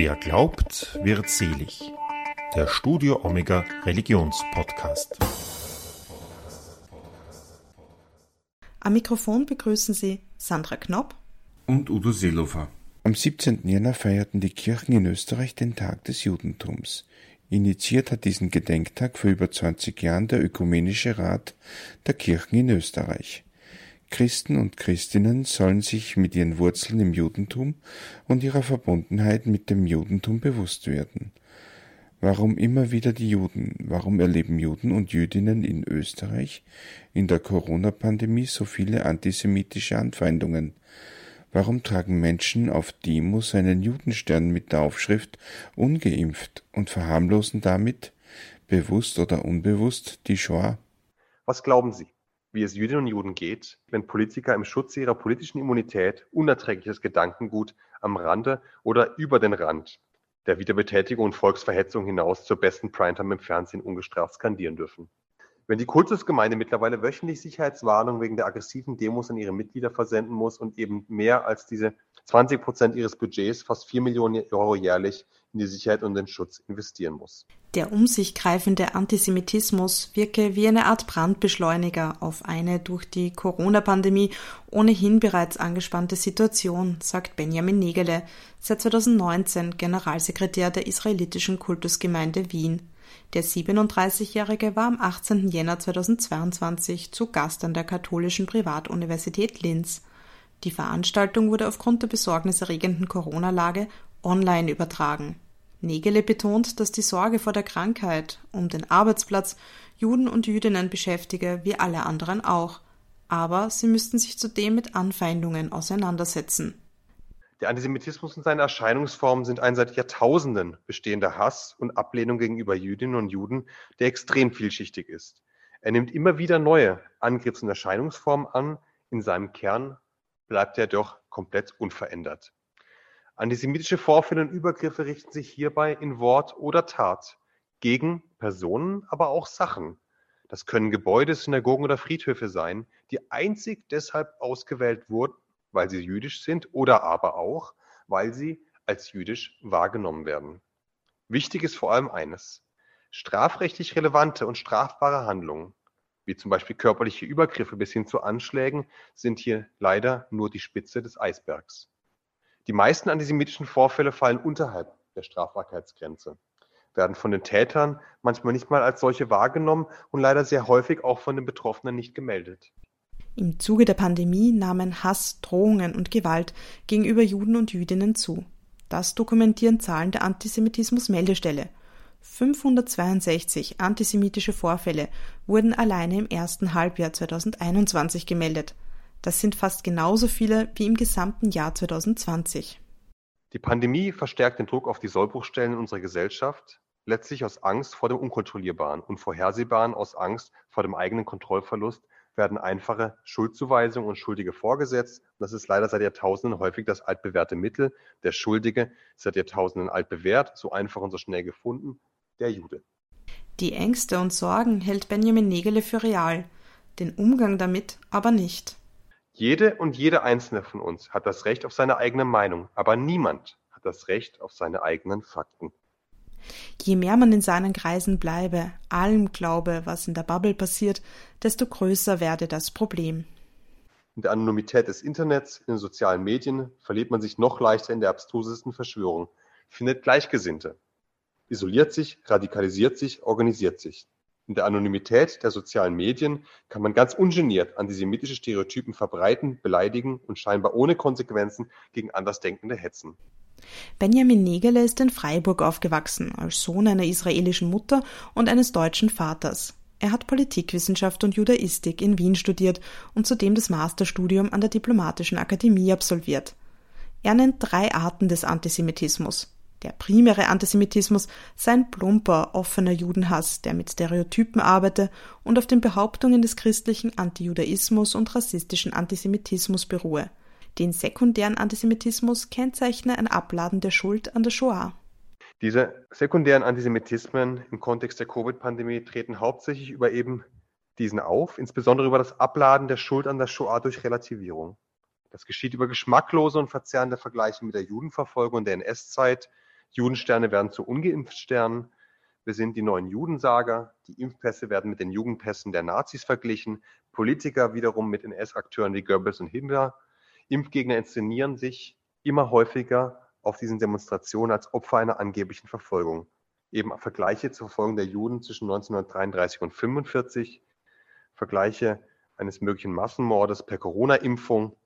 Wer glaubt, wird selig. Der Studio Omega Religionspodcast. Am Mikrofon begrüßen Sie Sandra Knopp und Udo Seelofer. Am 17. Jänner feierten die Kirchen in Österreich den Tag des Judentums. Initiiert hat diesen Gedenktag vor über 20 Jahren der Ökumenische Rat der Kirchen in Österreich. Christen und Christinnen sollen sich mit ihren Wurzeln im Judentum und ihrer Verbundenheit mit dem Judentum bewusst werden. Warum immer wieder die Juden? Warum erleben Juden und Jüdinnen in Österreich in der Corona-Pandemie so viele antisemitische Anfeindungen? Warum tragen Menschen auf Demos einen Judenstern mit der Aufschrift ungeimpft und verharmlosen damit, bewusst oder unbewusst, die Shoah? Was glauben Sie? Wie es Jüdinnen und Juden geht, wenn Politiker im Schutze ihrer politischen Immunität unerträgliches Gedankengut am Rande oder über den Rand der Wiederbetätigung und Volksverhetzung hinaus zur besten Primetime im Fernsehen ungestraft skandieren dürfen. Wenn die Kultusgemeinde mittlerweile wöchentlich Sicherheitswarnungen wegen der aggressiven Demos an ihre Mitglieder versenden muss und eben mehr als diese 20 Prozent ihres Budgets, fast 4 Millionen Euro jährlich, in die Sicherheit und den Schutz investieren muss. Der um sich greifende Antisemitismus wirke wie eine Art Brandbeschleuniger auf eine durch die Corona-Pandemie ohnehin bereits angespannte Situation, sagt Benjamin Negele, seit 2019 Generalsekretär der israelitischen Kultusgemeinde Wien. Der 37-Jährige war am 18. Jänner 2022 zu Gast an der katholischen Privatuniversität Linz. Die Veranstaltung wurde aufgrund der besorgniserregenden Corona-Lage online übertragen. Negele betont, dass die Sorge vor der Krankheit um den Arbeitsplatz Juden und Jüdinnen beschäftige, wie alle anderen auch. Aber sie müssten sich zudem mit Anfeindungen auseinandersetzen. Der Antisemitismus und seine Erscheinungsformen sind ein seit Jahrtausenden bestehender Hass und Ablehnung gegenüber Jüdinnen und Juden, der extrem vielschichtig ist. Er nimmt immer wieder neue Angriffs- und Erscheinungsformen an, in seinem Kern bleibt er doch komplett unverändert. Antisemitische Vorfälle und Übergriffe richten sich hierbei in Wort oder Tat gegen Personen, aber auch Sachen. Das können Gebäude, Synagogen oder Friedhöfe sein, die einzig deshalb ausgewählt wurden, weil sie jüdisch sind oder aber auch, weil sie als jüdisch wahrgenommen werden. Wichtig ist vor allem eines. Strafrechtlich relevante und strafbare Handlungen, wie zum Beispiel körperliche Übergriffe bis hin zu Anschlägen, sind hier leider nur die Spitze des Eisbergs. Die meisten antisemitischen Vorfälle fallen unterhalb der Strafbarkeitsgrenze, werden von den Tätern manchmal nicht mal als solche wahrgenommen und leider sehr häufig auch von den Betroffenen nicht gemeldet. Im Zuge der Pandemie nahmen Hass, Drohungen und Gewalt gegenüber Juden und Jüdinnen zu. Das dokumentieren Zahlen der Antisemitismus-Meldestelle. 562 antisemitische Vorfälle wurden alleine im ersten Halbjahr 2021 gemeldet. Das sind fast genauso viele wie im gesamten Jahr 2020. Die Pandemie verstärkt den Druck auf die Sollbruchstellen in unserer Gesellschaft, letztlich aus Angst vor dem Unkontrollierbaren und Vorhersehbaren aus Angst vor dem eigenen Kontrollverlust werden einfache Schuldzuweisungen und Schuldige vorgesetzt. Das ist leider seit Jahrtausenden häufig das altbewährte Mittel. Der Schuldige ist seit Jahrtausenden altbewährt, so einfach und so schnell gefunden, der Jude. Die Ängste und Sorgen hält Benjamin Negele für real, den Umgang damit aber nicht. Jede und jede einzelne von uns hat das Recht auf seine eigene Meinung, aber niemand hat das Recht auf seine eigenen Fakten. Je mehr man in seinen Kreisen bleibe, allem glaube, was in der Bubble passiert, desto größer werde das Problem. In der Anonymität des Internets, in den sozialen Medien verliert man sich noch leichter in der abstrusesten Verschwörung, findet Gleichgesinnte, isoliert sich, radikalisiert sich, organisiert sich. In der Anonymität der sozialen Medien kann man ganz ungeniert antisemitische Stereotypen verbreiten, beleidigen und scheinbar ohne Konsequenzen gegen Andersdenkende hetzen. Benjamin Negele ist in Freiburg aufgewachsen, als Sohn einer israelischen Mutter und eines deutschen Vaters. Er hat Politikwissenschaft und Judaistik in Wien studiert und zudem das Masterstudium an der Diplomatischen Akademie absolviert. Er nennt drei Arten des Antisemitismus. Der primäre Antisemitismus sei ein plumper, offener Judenhass, der mit Stereotypen arbeite und auf den Behauptungen des christlichen Antijudaismus und rassistischen Antisemitismus beruhe. Den sekundären Antisemitismus kennzeichne ein Abladen der Schuld an der Shoah. Diese sekundären Antisemitismen im Kontext der Covid-Pandemie treten hauptsächlich über eben diesen auf, insbesondere über das Abladen der Schuld an der Shoah durch Relativierung. Das geschieht über geschmacklose und verzerrende Vergleiche mit der Judenverfolgung der NS-Zeit, Judensterne werden zu Ungeimpftsternen. Wir sind die neuen Judensager. Die Impfpässe werden mit den Jugendpässen der Nazis verglichen. Politiker wiederum mit NS-Akteuren wie Goebbels und Himmler. Impfgegner inszenieren sich immer häufiger auf diesen Demonstrationen als Opfer einer angeblichen Verfolgung. Eben Vergleiche zur Verfolgung der Juden zwischen 1933 und 1945, Vergleiche eines möglichen Massenmordes per Corona-Impfung,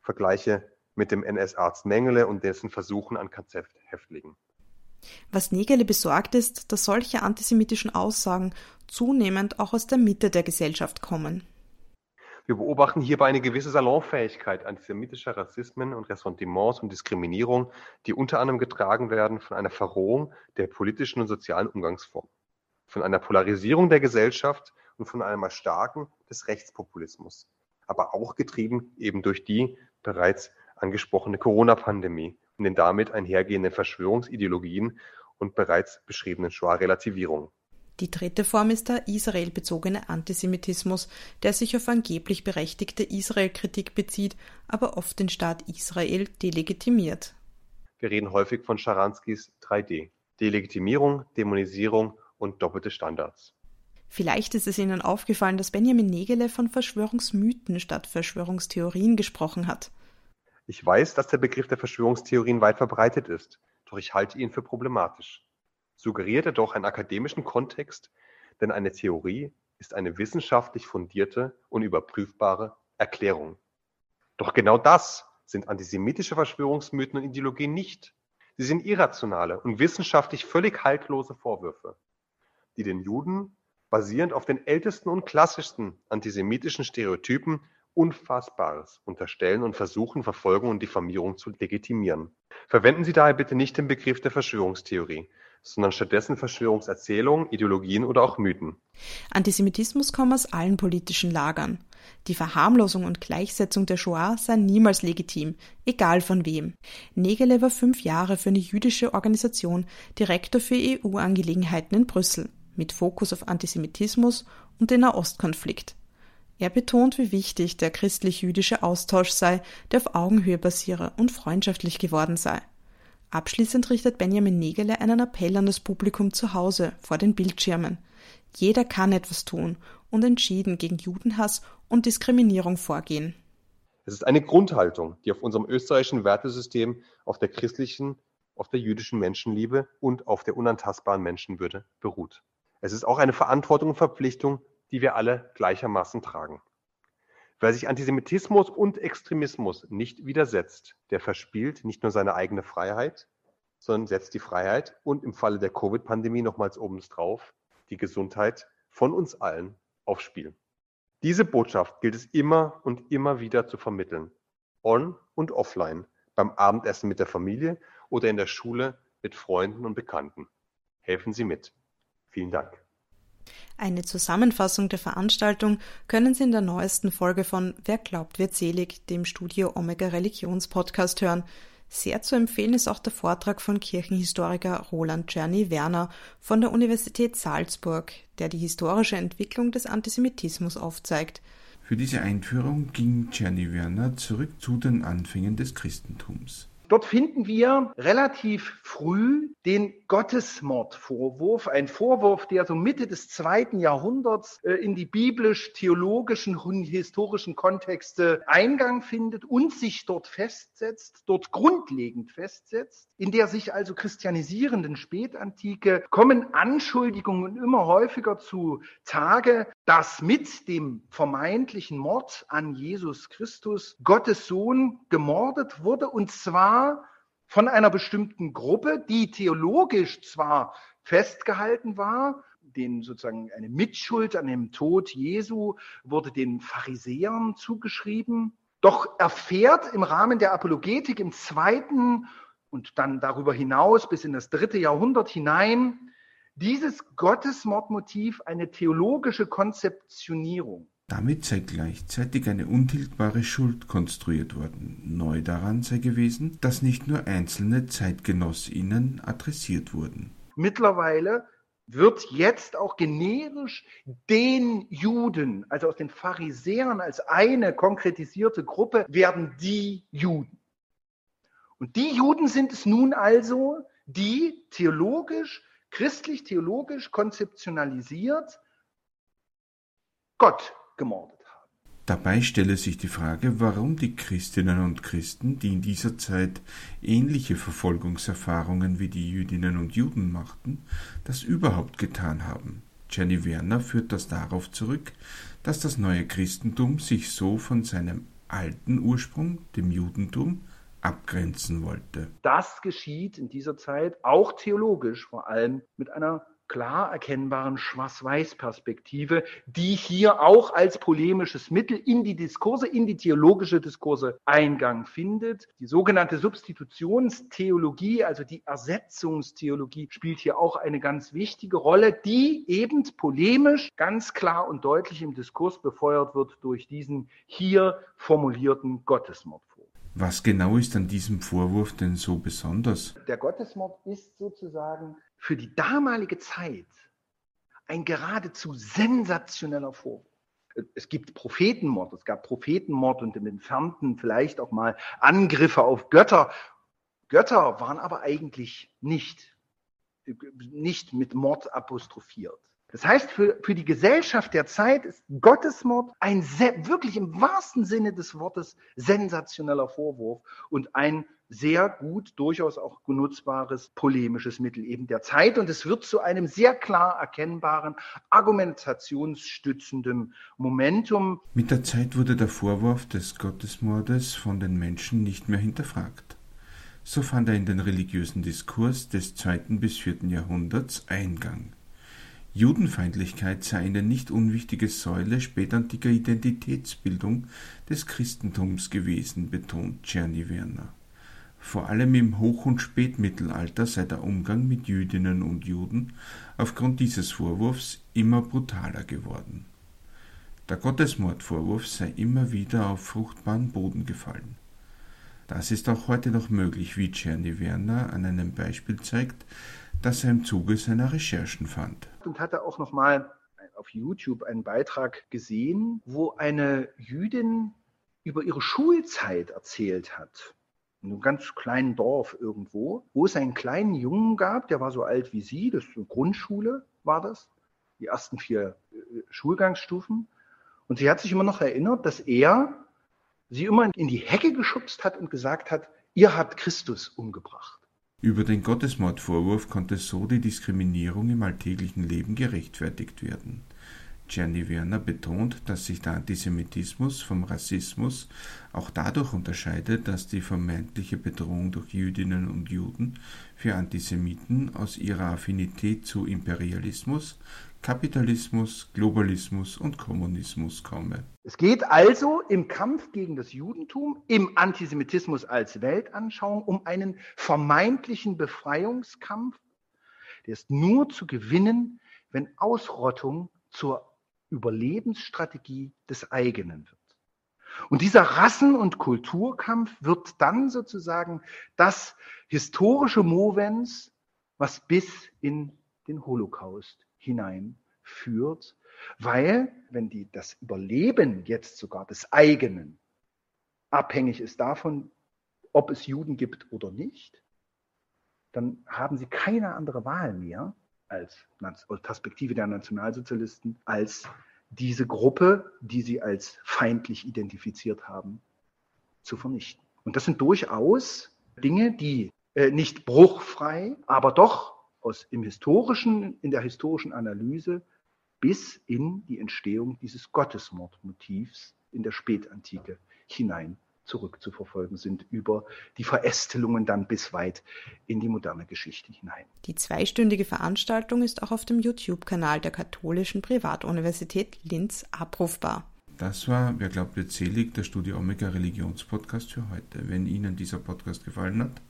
Vergleiche mit dem NS-Arzt Mengele und dessen Versuchen an KZ-Häftlingen. Was Negele besorgt ist, dass solche antisemitischen Aussagen zunehmend auch aus der Mitte der Gesellschaft kommen. Wir beobachten hierbei eine gewisse Salonfähigkeit antisemitischer Rassismen und Ressentiments und Diskriminierung, die unter anderem getragen werden von einer Verrohung der politischen und sozialen Umgangsformen, von einer Polarisierung der Gesellschaft und von einem Erstarken des Rechtspopulismus, aber auch getrieben eben durch die bereits angesprochene Corona-Pandemie und den damit einhergehenden Verschwörungsideologien und bereits beschriebenen Shoah-Relativierungen. Die dritte Form ist der israelbezogene Antisemitismus, der sich auf angeblich berechtigte Israel-Kritik bezieht, aber oft den Staat Israel delegitimiert. Wir reden häufig von Scharanskis 3D. Delegitimierung, Dämonisierung und doppelte Standards. Vielleicht ist es Ihnen aufgefallen, dass Benjamin Negele von Verschwörungsmythen statt Verschwörungstheorien gesprochen hat. Ich weiß, dass der Begriff der Verschwörungstheorien weit verbreitet ist, doch ich halte ihn für problematisch suggeriert er doch einen akademischen Kontext, denn eine Theorie ist eine wissenschaftlich fundierte und überprüfbare Erklärung. Doch genau das sind antisemitische Verschwörungsmythen und Ideologien nicht. Sie sind irrationale und wissenschaftlich völlig haltlose Vorwürfe, die den Juden basierend auf den ältesten und klassischsten antisemitischen Stereotypen Unfassbares unterstellen und versuchen, Verfolgung und Diffamierung zu legitimieren. Verwenden Sie daher bitte nicht den Begriff der Verschwörungstheorie, sondern stattdessen Verschwörungserzählungen, Ideologien oder auch Mythen. Antisemitismus komme aus allen politischen Lagern. Die Verharmlosung und Gleichsetzung der Shoah sei niemals legitim, egal von wem. Negele war fünf Jahre für eine jüdische Organisation Direktor für EU-Angelegenheiten in Brüssel, mit Fokus auf Antisemitismus und den Nahostkonflikt. Er betont, wie wichtig der christlich-jüdische Austausch sei, der auf Augenhöhe basiere und freundschaftlich geworden sei. Abschließend richtet Benjamin Negele einen Appell an das Publikum zu Hause vor den Bildschirmen. Jeder kann etwas tun und entschieden gegen Judenhass und Diskriminierung vorgehen. Es ist eine Grundhaltung, die auf unserem österreichischen Wertesystem, auf der christlichen, auf der jüdischen Menschenliebe und auf der unantastbaren Menschenwürde beruht. Es ist auch eine Verantwortung und Verpflichtung, die wir alle gleichermaßen tragen. Wer sich Antisemitismus und Extremismus nicht widersetzt, der verspielt nicht nur seine eigene Freiheit, sondern setzt die Freiheit und im Falle der Covid-Pandemie nochmals obendrauf die Gesundheit von uns allen aufs Spiel. Diese Botschaft gilt es immer und immer wieder zu vermitteln. On und offline, beim Abendessen mit der Familie oder in der Schule mit Freunden und Bekannten. Helfen Sie mit. Vielen Dank. Eine Zusammenfassung der Veranstaltung können Sie in der neuesten Folge von Wer glaubt wird selig, dem Studio Omega Religions Podcast hören. Sehr zu empfehlen ist auch der Vortrag von Kirchenhistoriker Roland Czerny Werner von der Universität Salzburg, der die historische Entwicklung des Antisemitismus aufzeigt. Für diese Einführung ging Czerny Werner zurück zu den Anfängen des Christentums. Dort finden wir relativ früh den Gottesmordvorwurf, ein Vorwurf, der so Mitte des zweiten Jahrhunderts äh, in die biblisch-theologischen und historischen Kontexte Eingang findet und sich dort festsetzt, dort grundlegend festsetzt. In der sich also christianisierenden Spätantike kommen Anschuldigungen immer häufiger zu Tage, dass mit dem vermeintlichen Mord an Jesus Christus Gottes Sohn gemordet wurde und zwar war von einer bestimmten Gruppe, die theologisch zwar festgehalten war, den sozusagen eine Mitschuld an dem Tod Jesu wurde den Pharisäern zugeschrieben. Doch erfährt im Rahmen der Apologetik im zweiten und dann darüber hinaus bis in das dritte Jahrhundert hinein dieses Gottesmordmotiv eine theologische Konzeptionierung. Damit sei gleichzeitig eine untilgbare Schuld konstruiert worden. Neu daran sei gewesen, dass nicht nur einzelne ZeitgenossInnen adressiert wurden. Mittlerweile wird jetzt auch generisch den Juden, also aus den Pharisäern als eine konkretisierte Gruppe, werden die Juden. Und die Juden sind es nun also, die theologisch, christlich-theologisch konzeptionalisiert Gott gemordet haben. Dabei stelle sich die Frage, warum die Christinnen und Christen, die in dieser Zeit ähnliche Verfolgungserfahrungen wie die Jüdinnen und Juden machten, das überhaupt getan haben. Jenny Werner führt das darauf zurück, dass das neue Christentum sich so von seinem alten Ursprung, dem Judentum, abgrenzen wollte. Das geschieht in dieser Zeit auch theologisch, vor allem mit einer klar erkennbaren Schwarz-Weiß-Perspektive, die hier auch als polemisches Mittel in die Diskurse, in die theologische Diskurse Eingang findet. Die sogenannte Substitutionstheologie, also die Ersetzungstheologie, spielt hier auch eine ganz wichtige Rolle, die eben polemisch ganz klar und deutlich im Diskurs befeuert wird durch diesen hier formulierten Gottesmord. Was genau ist an diesem Vorwurf denn so besonders? Der Gottesmord ist sozusagen für die damalige Zeit ein geradezu sensationeller Vorwurf. Es gibt Prophetenmord, es gab Prophetenmord und im Entfernten vielleicht auch mal Angriffe auf Götter. Götter waren aber eigentlich nicht, nicht mit Mord apostrophiert. Das heißt, für, für die Gesellschaft der Zeit ist Gottesmord ein sehr, wirklich im wahrsten Sinne des Wortes sensationeller Vorwurf und ein sehr gut, durchaus auch genutzbares polemisches Mittel eben der Zeit. Und es wird zu einem sehr klar erkennbaren, argumentationsstützenden Momentum. Mit der Zeit wurde der Vorwurf des Gottesmordes von den Menschen nicht mehr hinterfragt. So fand er in den religiösen Diskurs des zweiten bis vierten Jahrhunderts Eingang. Judenfeindlichkeit sei eine nicht unwichtige Säule spätantiker Identitätsbildung des Christentums gewesen, betont Czerny Werner. Vor allem im Hoch- und Spätmittelalter sei der Umgang mit Jüdinnen und Juden aufgrund dieses Vorwurfs immer brutaler geworden. Der Gottesmordvorwurf sei immer wieder auf fruchtbaren Boden gefallen. Das ist auch heute noch möglich, wie Czerny Werner an einem Beispiel zeigt, das er im Zuge seiner Recherchen fand. Und hatte auch noch mal auf YouTube einen Beitrag gesehen, wo eine Jüdin über ihre Schulzeit erzählt hat. In einem ganz kleinen Dorf irgendwo, wo es einen kleinen Jungen gab, der war so alt wie sie, das ist eine Grundschule war das, die ersten vier äh, Schulgangsstufen. Und sie hat sich immer noch erinnert, dass er sie immer in die Hecke geschubst hat und gesagt hat, ihr habt Christus umgebracht. Über den Gottesmordvorwurf konnte so die Diskriminierung im alltäglichen Leben gerechtfertigt werden. Gianni Werner betont, dass sich der Antisemitismus vom Rassismus auch dadurch unterscheidet, dass die vermeintliche Bedrohung durch Jüdinnen und Juden für Antisemiten aus ihrer Affinität zu Imperialismus, Kapitalismus, Globalismus und Kommunismus komme. Es geht also im Kampf gegen das Judentum, im Antisemitismus als Weltanschauung um einen vermeintlichen Befreiungskampf, der ist nur zu gewinnen, wenn Ausrottung zur Überlebensstrategie des eigenen wird. Und dieser Rassen- und Kulturkampf wird dann sozusagen das historische Movens, was bis in den Holocaust hineinführt, weil wenn die, das Überleben jetzt sogar des eigenen abhängig ist davon, ob es Juden gibt oder nicht, dann haben sie keine andere Wahl mehr als Perspektive der Nationalsozialisten, als diese Gruppe, die sie als feindlich identifiziert haben, zu vernichten. Und das sind durchaus Dinge, die äh, nicht bruchfrei, aber doch aus im historischen, in der historischen Analyse bis in die Entstehung dieses Gottesmordmotivs in der Spätantike hinein zurückzuverfolgen sind über die Verästelungen dann bis weit in die moderne Geschichte hinein. Die zweistündige Veranstaltung ist auch auf dem YouTube-Kanal der Katholischen Privatuniversität Linz abrufbar. Das war, wer glaubt, wird selig, der Studio Omega Religionspodcast für heute. Wenn Ihnen dieser Podcast gefallen hat,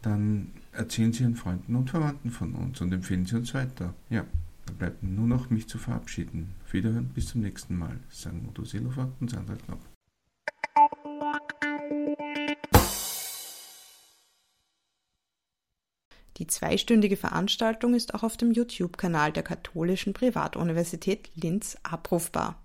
dann erzählen Sie Ihren Freunden und Verwandten von uns und empfehlen Sie uns weiter. Ja, da bleibt nur noch mich zu verabschieden. Auf Wiederhören, bis zum nächsten Mal, sagen Udo Seelofer und Sandra Knopp. Die zweistündige Veranstaltung ist auch auf dem YouTube-Kanal der Katholischen Privatuniversität Linz abrufbar.